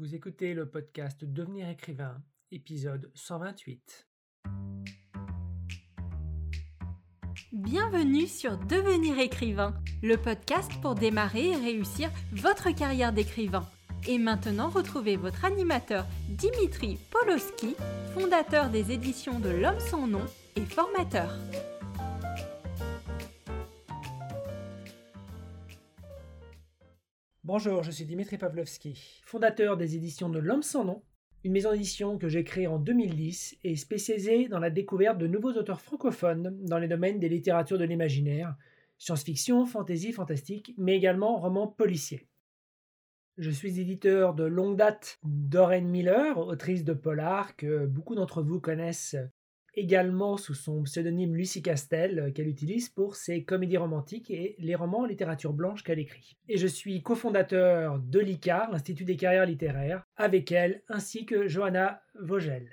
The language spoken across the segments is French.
Vous écoutez le podcast Devenir écrivain, épisode 128. Bienvenue sur Devenir écrivain, le podcast pour démarrer et réussir votre carrière d'écrivain. Et maintenant, retrouvez votre animateur Dimitri Poloski, fondateur des éditions de L'Homme sans nom et formateur. Bonjour, je suis Dimitri Pavlovski, fondateur des éditions de L'Homme sans nom, une maison d'édition que j'ai créée en 2010 et spécialisée dans la découverte de nouveaux auteurs francophones dans les domaines des littératures de l'imaginaire, science-fiction, fantasy, fantastique, mais également romans policiers. Je suis éditeur de longue date d'Oren Miller, autrice de polar que beaucoup d'entre vous connaissent également sous son pseudonyme Lucie Castel, euh, qu'elle utilise pour ses comédies romantiques et les romans en littérature blanche qu'elle écrit. Et je suis cofondateur de l'ICAR, l'Institut des carrières littéraires, avec elle, ainsi que Johanna Vogel.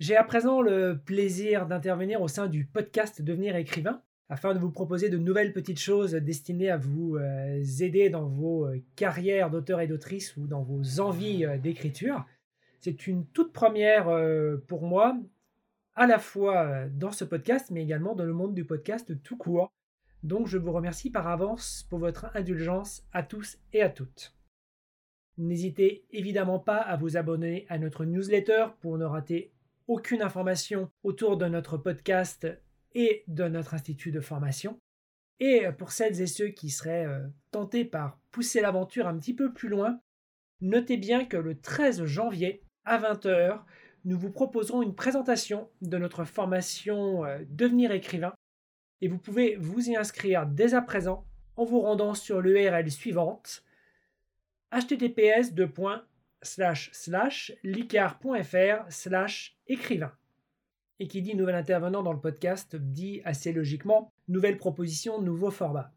J'ai à présent le plaisir d'intervenir au sein du podcast Devenir écrivain, afin de vous proposer de nouvelles petites choses destinées à vous euh, aider dans vos euh, carrières d'auteur et d'autrice ou dans vos envies d'écriture. C'est une toute première pour moi à la fois dans ce podcast, mais également dans le monde du podcast tout court. Donc je vous remercie par avance pour votre indulgence à tous et à toutes. N'hésitez évidemment pas à vous abonner à notre newsletter pour ne rater aucune information autour de notre podcast et de notre institut de formation. Et pour celles et ceux qui seraient tentés par pousser l'aventure un petit peu plus loin, notez bien que le 13 janvier à 20h, nous vous proposerons une présentation de notre formation euh, Devenir écrivain et vous pouvez vous y inscrire dès à présent en vous rendant sur l'URL suivante https licar.fr écrivain. Et qui dit nouvel intervenant dans le podcast dit assez logiquement nouvelle proposition, nouveau format.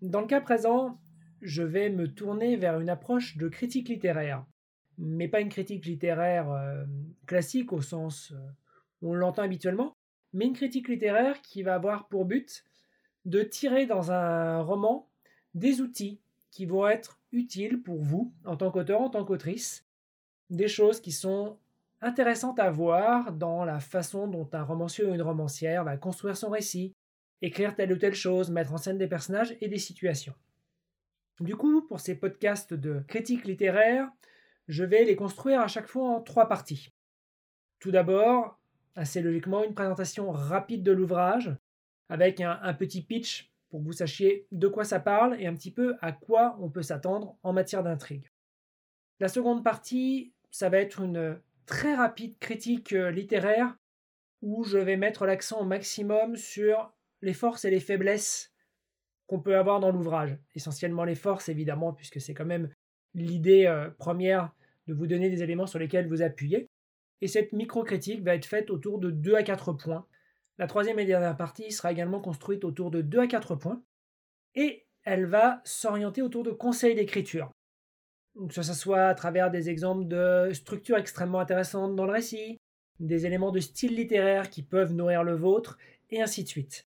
Dans le cas présent, je vais me tourner vers une approche de critique littéraire mais pas une critique littéraire euh, classique au sens euh, où on l'entend habituellement, mais une critique littéraire qui va avoir pour but de tirer dans un roman des outils qui vont être utiles pour vous en tant qu'auteur, en tant qu'autrice, des choses qui sont intéressantes à voir dans la façon dont un romancier ou une romancière va construire son récit, écrire telle ou telle chose, mettre en scène des personnages et des situations. Du coup, pour ces podcasts de critique littéraire, je vais les construire à chaque fois en trois parties. Tout d'abord, assez logiquement, une présentation rapide de l'ouvrage, avec un, petit pitch pour que vous sachiez de quoi ça parle et un petit peu à quoi on peut s'attendre en matière d'intrigue. La seconde partie, ça va être une très rapide critique littéraire où je vais mettre l'accent au maximum sur les forces et les faiblesses qu'on peut avoir dans l'ouvrage. Essentiellement les forces, évidemment, puisque c'est quand même l'idée euh, première de vous donner des éléments sur lesquels vous appuyez. Et cette micro-critique va être faite autour de 2 à 4 points. La troisième et dernière partie sera également construite autour de 2 à 4 points. Et elle va s'orienter autour de conseils d'écriture. Que ce soit à travers des exemples de structures extrêmement intéressantes dans le récit, des éléments de style littéraire qui peuvent nourrir le vôtre, et ainsi de suite.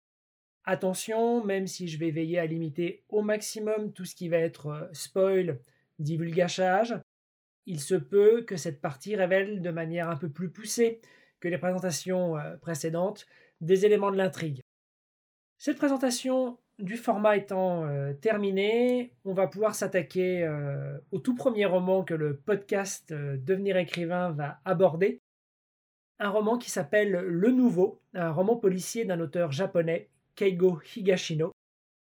Attention, même si je vais veiller à limiter au maximum tout ce qui va être euh, spoil, divulgachage, il se peut que cette partie révèle de manière un peu plus poussée que les présentations euh, précédentes des éléments de l'intrigue. Cette présentation du format étant euh, terminée, on va pouvoir s'attaquer euh, au tout premier roman que le podcast Devenir écrivain va aborder. Un roman qui s'appelle Le Nouveau, un roman policier d'un auteur japonais, Keigo Higashino.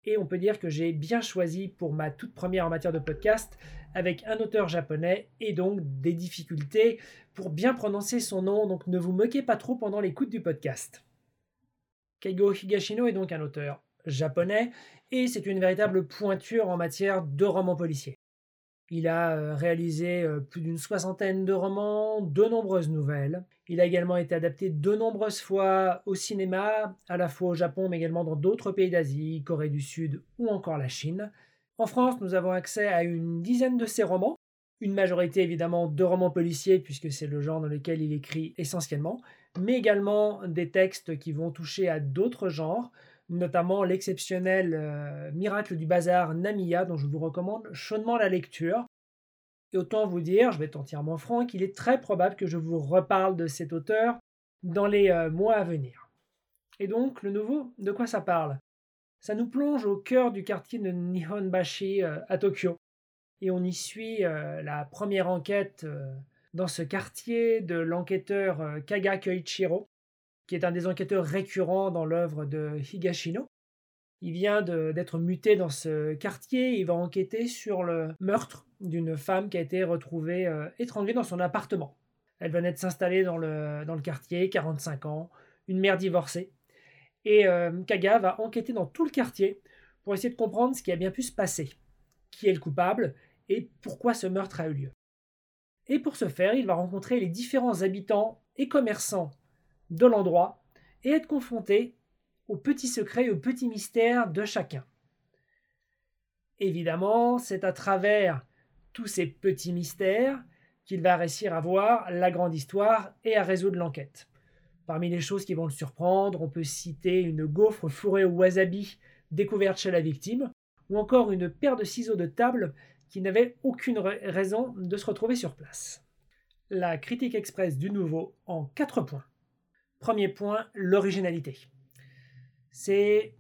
Et on peut dire que j'ai bien choisi pour ma toute première en matière de podcast avec un auteur japonais et donc des difficultés pour bien prononcer son nom, donc ne vous moquez pas trop pendant l'écoute du podcast. Keigo Higashino est donc un auteur japonais et c'est une véritable pointure en matière de romans policiers. Il a euh, réalisé euh, plus d'une soixantaine de romans, de nombreuses nouvelles. Il a également été adapté de nombreuses fois au cinéma, à la fois au Japon, mais également dans d'autres pays d'Asie, Corée du Sud ou encore la Chine. En France, nous avons accès à une dizaine de ses romans, une majorité évidemment de romans policiers, puisque c'est le genre dans lequel il écrit essentiellement, mais également des textes qui vont toucher à d'autres genres, notamment l'exceptionnel euh, Miracle du bazar Namiya, dont je vous recommande chaudement la lecture. Et autant vous dire, je vais être entièrement franc, qu'il est très probable que je vous reparle de cet auteur dans les euh, mois à venir. Et donc, le nouveau, de quoi ça parle? Ça nous plonge au cœur du quartier de Nihonbashi euh, à Tokyo. Et on y suit la première enquête dans ce quartier de l'enquêteur Kaga Koichiro, qui est un des enquêteurs récurrents dans l'œuvre de Higashino. Il vient d'être muté dans ce quartier, il va enquêter sur le meurtre d'une femme qui a été retrouvée étranglée dans son appartement. Elle venait de s'installer dans le, dans le quartier, 45 ans, une mère divorcée. Et euh, Kaga va enquêter dans tout le quartier pour essayer de comprendre ce qui a bien pu se passer, qui est le coupable et pourquoi ce meurtre a eu lieu. Et pour ce faire, il va rencontrer les différents habitants et commerçants de l'endroit et être confronté aux petits secrets et aux petits mystères de chacun. Évidemment, c'est à travers tous ces petits mystères qu'il va réussir à voir la grande histoire et à résoudre l'enquête. Parmi les choses qui vont le surprendre, on peut citer une gaufre fourrée au wasabi découverte chez la victime, ou encore une paire de ciseaux de table qui n'avait aucune raison de se retrouver sur place. La critique express du nouveau en quatre points. Premier point, l'originalité. C'est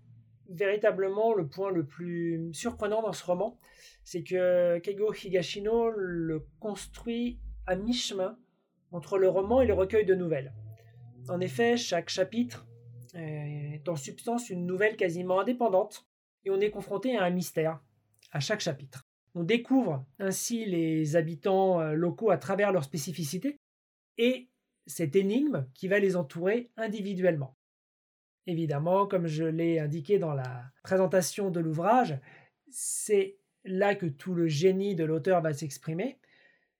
véritablement le point le plus surprenant dans ce roman, c'est que Keigo Higashino le construit à mi-chemin entre le roman et le recueil de nouvelles. En effet, chaque chapitre est en substance une nouvelle quasiment indépendante, et on est confronté à un mystère à chaque chapitre. On découvre ainsi les habitants euh, locaux à travers leurs spécificités et cette énigme qui va les entourer individuellement. Évidemment, comme je l'ai indiqué dans la présentation de l'ouvrage, c'est là que tout le génie de l'auteur va s'exprimer,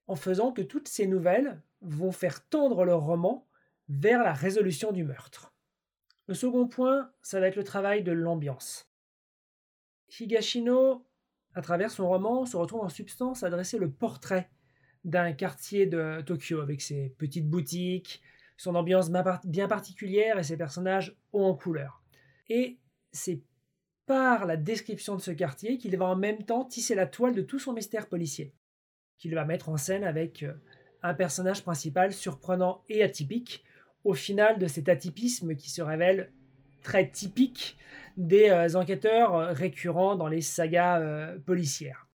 en faisant que toutes ces nouvelles vont faire tendre leur roman vers la résolution du meurtre. Le second point, ça va être le travail de l'ambiance. Higashino, à travers son roman, se retrouve en substance à dresser le portrait d'un quartier de Tokyo avec ses petites boutiques, son ambiance bien particulière et ses personnages hauts en couleur. Et c'est par la description de ce quartier qu'il va en même temps tisser la toile de tout son mystère policier, qu'il va mettre en scène avec euh, un personnage principal surprenant et atypique, au final de cet atypisme qui se révèle très typique des euh, enquêteurs euh, récurrents dans les sagas policières.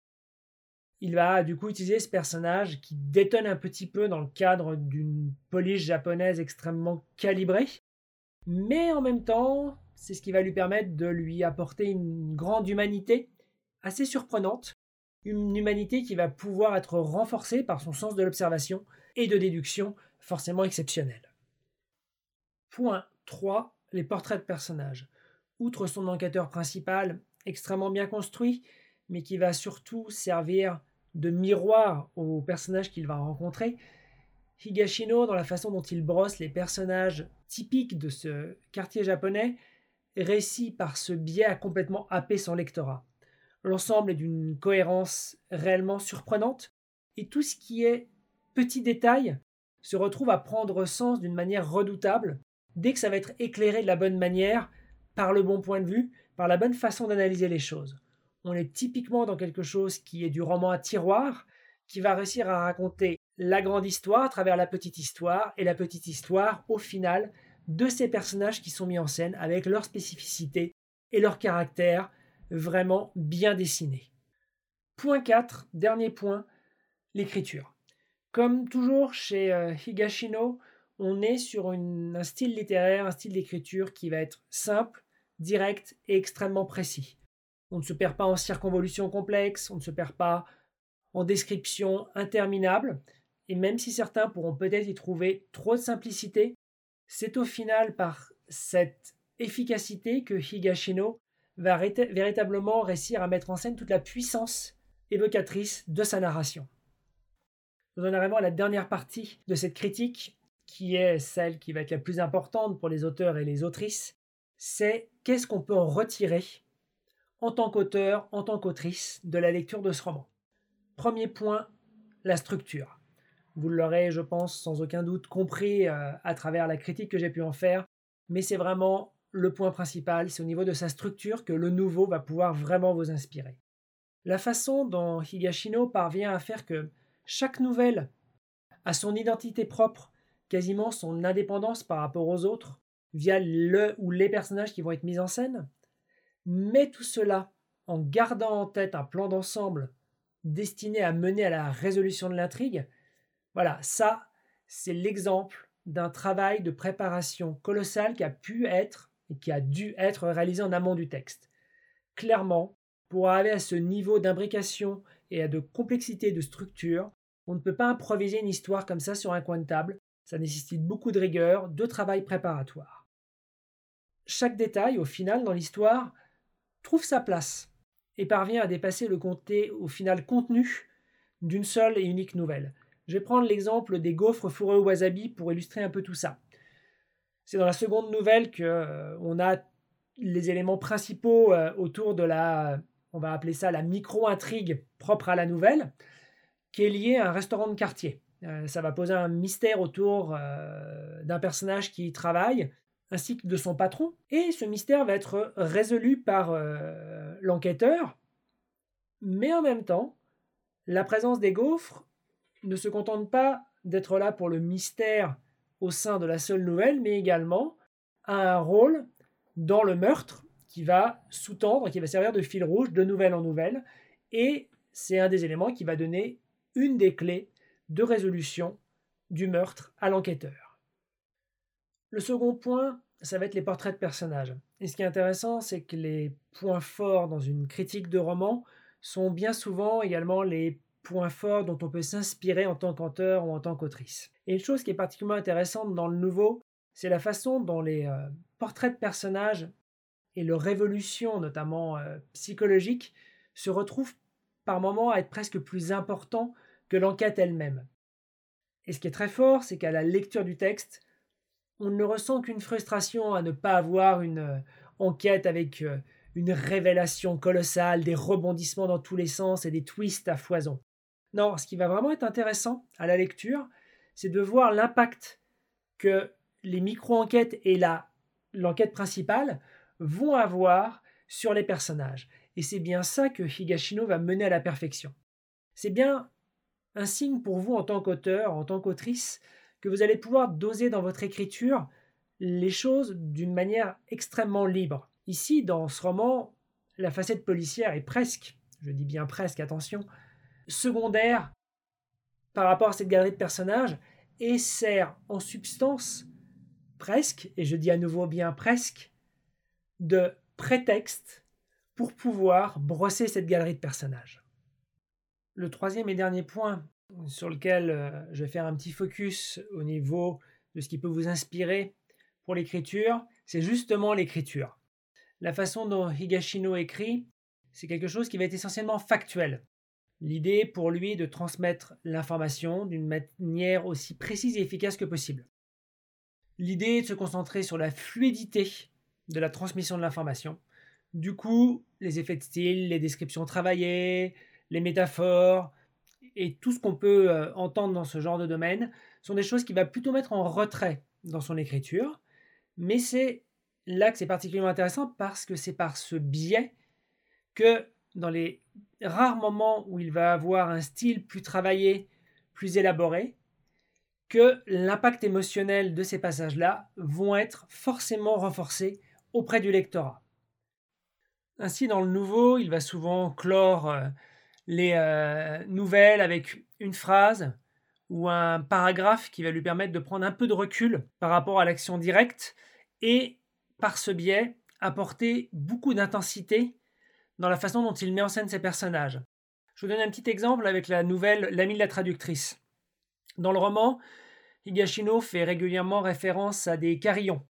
Il va du coup utiliser ce personnage qui détonne un petit peu dans le cadre d'une police japonaise extrêmement calibrée, mais en même temps c'est ce qui va lui permettre de lui apporter une grande humanité assez surprenante, une humanité qui va pouvoir être renforcée par son sens de l'observation et de déduction forcément exceptionnel. Point 3. Les portraits de personnages. Outre son enquêteur principal, extrêmement bien construit, mais qui va surtout servir de miroir aux personnages qu'il va rencontrer, Higashino, dans la façon dont il brosse les personnages typiques de ce quartier japonais, récit par ce biais a complètement happé son lectorat. L'ensemble est d'une cohérence réellement surprenante, et tout ce qui est petit détail se retrouve à prendre sens d'une manière redoutable dès que ça va être éclairé de la bonne manière, par le bon point de vue, par la bonne façon d'analyser les choses. On est typiquement dans quelque chose qui est du roman à tiroir, qui va réussir à raconter la grande histoire à travers la petite histoire, et la petite histoire, au final, de ces personnages qui sont mis en scène avec leur spécificité et leur caractère vraiment bien dessinés. Point 4, dernier point, l'écriture. Comme toujours chez euh, Higashino, on est sur un style littéraire, un style d'écriture qui va être simple, direct et extrêmement précis. On ne se perd pas en circonvolutions complexes, on ne se perd pas en descriptions interminables, et même si certains pourront peut-être y trouver trop de simplicité, c'est au final par cette efficacité que Higashino va véritablement réussir à mettre en scène toute la puissance évocatrice de sa narration. Nous en arrivons à la dernière partie de cette critique, qui est celle qui va être la plus importante pour les auteurs et les autrices, c'est qu'est-ce qu'on peut en retirer en tant qu'auteur, en tant qu'autrice de la lecture de ce roman. Premier point, la structure. Vous l'aurez, je pense, sans aucun doute compris euh, à travers la critique que j'ai pu en faire, mais c'est vraiment le point principal, c'est au niveau de sa structure que le nouveau va pouvoir vraiment vous inspirer. La façon dont Higashino parvient à faire que Chaque nouvelle a son identité propre, quasiment son indépendance par rapport aux autres, via le ou les personnages qui vont être mis en scène. Mais tout cela en gardant en tête un plan d'ensemble destiné à mener à la résolution de l'intrigue. Voilà, ça, c'est l'exemple d'un travail de préparation colossal qui a pu être et qui a dû être réalisé en amont du texte. Clairement, pour arriver à ce niveau d'imbrication et à de complexité de structure, on ne peut pas improviser une histoire comme ça sur un coin de table, ça nécessite beaucoup de rigueur, de travail préparatoire. Chaque détail, au final, dans l'histoire, trouve sa place et parvient à dépasser le comté au final contenu d'une seule et unique nouvelle. Je vais prendre l'exemple des gaufres fourrés au wasabi pour illustrer un peu tout ça. C'est dans la seconde nouvelle que euh, on a les éléments principaux euh, autour de la, on va appeler ça la micro-intrigue propre à la nouvelle, qui est liée à un restaurant de quartier. Euh, ça va poser un mystère autour d'un personnage qui y travaille, ainsi que de son patron, et ce mystère va être résolu par l'enquêteur, mais en même temps, la présence des gaufres ne se contente pas d'être là pour le mystère au sein de la seule nouvelle, mais également a un rôle dans le meurtre qui va sous-tendre, qui va servir de fil rouge de nouvelle en nouvelle, et c'est un des éléments qui va donner une des clés de résolution du meurtre à l'enquêteur. Le second point, ça va être les portraits de personnages. Et ce qui est intéressant, c'est que les points forts dans une critique de roman sont bien souvent également les points forts dont on peut s'inspirer en tant qu'auteur ou en tant qu'autrice. Et une chose qui est particulièrement intéressante dans le nouveau, c'est la façon dont les euh, portraits de personnages et leur révolution, notamment euh, psychologique, se retrouvent par moments à être presque plus importants que l'enquête elle-même. Et ce qui est très fort, c'est qu'à la lecture du texte, on ne ressent qu'une frustration à ne pas avoir une euh, enquête avec une révélation colossale, des rebondissements dans tous les sens et des twists à foison. Non, ce qui va vraiment être intéressant à la lecture, c'est de voir l'impact que les micro-enquêtes et l'enquête principale vont avoir sur les personnages. Et c'est bien ça que Higashino va mener à la perfection. C'est bien un signe pour vous en tant qu'auteur, en tant qu'autrice, que vous allez pouvoir doser dans votre écriture les choses d'une manière extrêmement libre. Ici, dans ce roman, la facette policière est presque, je dis bien presque, attention, secondaire par rapport à cette galerie de personnages et sert en substance presque, et je dis à nouveau bien presque, de prétexte pour pouvoir brosser cette galerie de personnages. Le troisième et dernier point sur lequel euh, je vais faire un petit focus au niveau de ce qui peut vous inspirer pour l'écriture, c'est justement l'écriture. La façon dont Higashino écrit, c'est quelque chose qui va être essentiellement factuel. L'idée pour lui est de transmettre l'information d'une manière aussi précise et efficace que possible. L'idée est de se concentrer sur la fluidité de la transmission de l'information. Du coup, les effets de style, les descriptions travaillées, les métaphores et tout ce qu'on peut euh, entendre dans ce genre de domaine sont des choses qui va plutôt mettre en retrait dans son écriture. Mais c'est là que c'est particulièrement intéressant parce que c'est par ce biais que dans les rares moments où il va avoir un style plus travaillé, plus élaboré, que l'impact émotionnel de ces passages-là vont être forcément renforcés auprès du lectorat. Ainsi, dans le nouveau, il va souvent clore euh, les euh, nouvelles avec une phrase ou un paragraphe qui va lui permettre de prendre un peu de recul par rapport à l'action directe et, par ce biais, apporter beaucoup d'intensité dans la façon dont il met en scène ses personnages. Je vous donne un petit exemple avec la nouvelle L'ami de la traductrice. Dans le roman, Higashino fait régulièrement référence à des carillons,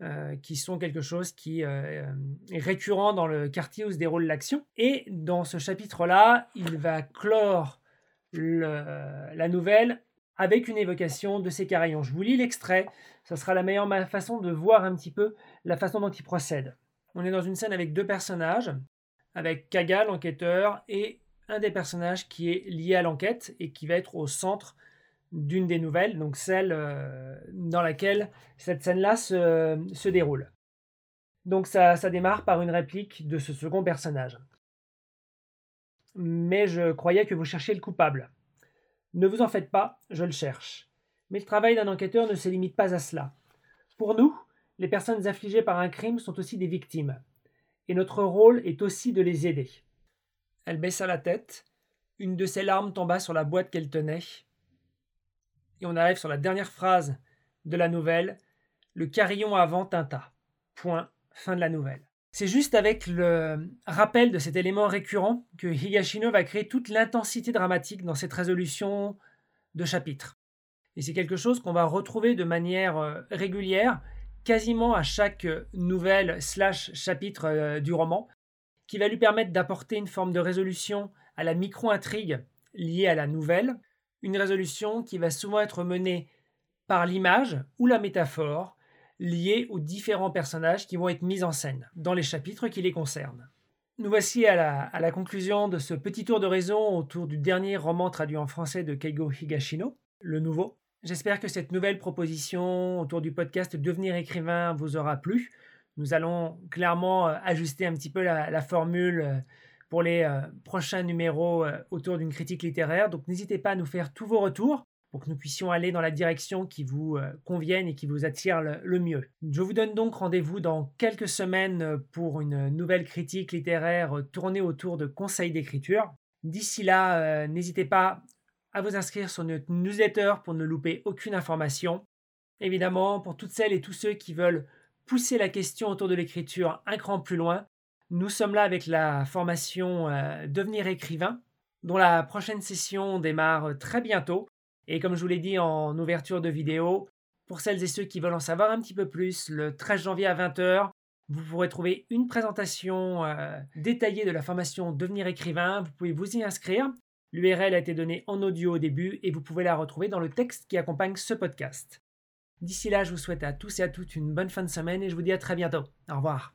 euh, qui sont quelque chose qui euh, est récurrent dans le quartier où se déroule l'action. Et dans ce chapitre-là, il va clore la nouvelle avec une évocation de ces carillons. Je vous lis l'extrait, ce sera la meilleure façon de voir un petit peu la façon dont il procède. On est dans une scène avec deux personnages, avec Kaga, l'enquêteur, et un des personnages qui est lié à l'enquête et qui va être au centre d'une des nouvelles, donc celle euh, dans laquelle cette scène-là se, déroule. Donc ça, ça démarre par une réplique de ce second personnage. Mais je croyais que vous cherchiez le coupable. Ne vous en faites pas, je le cherche. Mais le travail d'un enquêteur ne se limite pas à cela. Pour nous, les personnes affligées par un crime sont aussi des victimes. Et notre rôle est aussi de les aider. Elle baissa la tête, une de ses larmes tomba sur la boîte qu'elle tenait. Et on arrive sur la dernière phrase de la nouvelle. Le carillon avant tinta. Point. Fin de la nouvelle. C'est juste avec le rappel de cet élément récurrent que Higashino va créer toute l'intensité dramatique dans cette résolution de chapitre. Et c'est quelque chose qu'on va retrouver de manière euh, régulière, quasiment à chaque nouvelle slash chapitre euh, du roman, qui va lui permettre d'apporter une forme de résolution à la micro-intrigue liée à la nouvelle, une résolution qui va souvent être menée par l'image ou la métaphore, liées aux différents personnages qui vont être mis en scène dans les chapitres qui les concernent. Nous voici à la, conclusion de ce petit tour de raison autour du dernier roman traduit en français de Keigo Higashino, le nouveau. J'espère que cette nouvelle proposition autour du podcast Devenir écrivain vous aura plu. Nous allons clairement ajuster un petit peu la, formule euh, pour les euh, prochains numéros autour d'une critique littéraire. Donc n'hésitez pas à nous faire tous vos retours pour que nous puissions aller dans la direction qui vous euh, convienne et qui vous attire le, mieux. Je vous donne donc rendez-vous dans quelques semaines euh, pour une nouvelle critique littéraire euh, tournée autour de conseils d'écriture. D'ici là, n'hésitez pas à vous inscrire sur notre newsletter pour ne louper aucune information. Évidemment, pour toutes celles et tous ceux qui veulent pousser la question autour de l'écriture un cran plus loin, nous sommes là avec la formation Devenir écrivain, dont la prochaine session démarre très bientôt. Et comme je vous l'ai dit en ouverture de vidéo, pour celles et ceux qui veulent en savoir un petit peu plus, le 13 janvier à 20h, vous pourrez trouver une présentation euh, détaillée de la formation Devenir écrivain. Vous pouvez vous y inscrire. L'URL a été donnée en audio au début et vous pouvez la retrouver dans le texte qui accompagne ce podcast. D'ici là, je vous souhaite à tous et à toutes une bonne fin de semaine et je vous dis à très bientôt. Au revoir.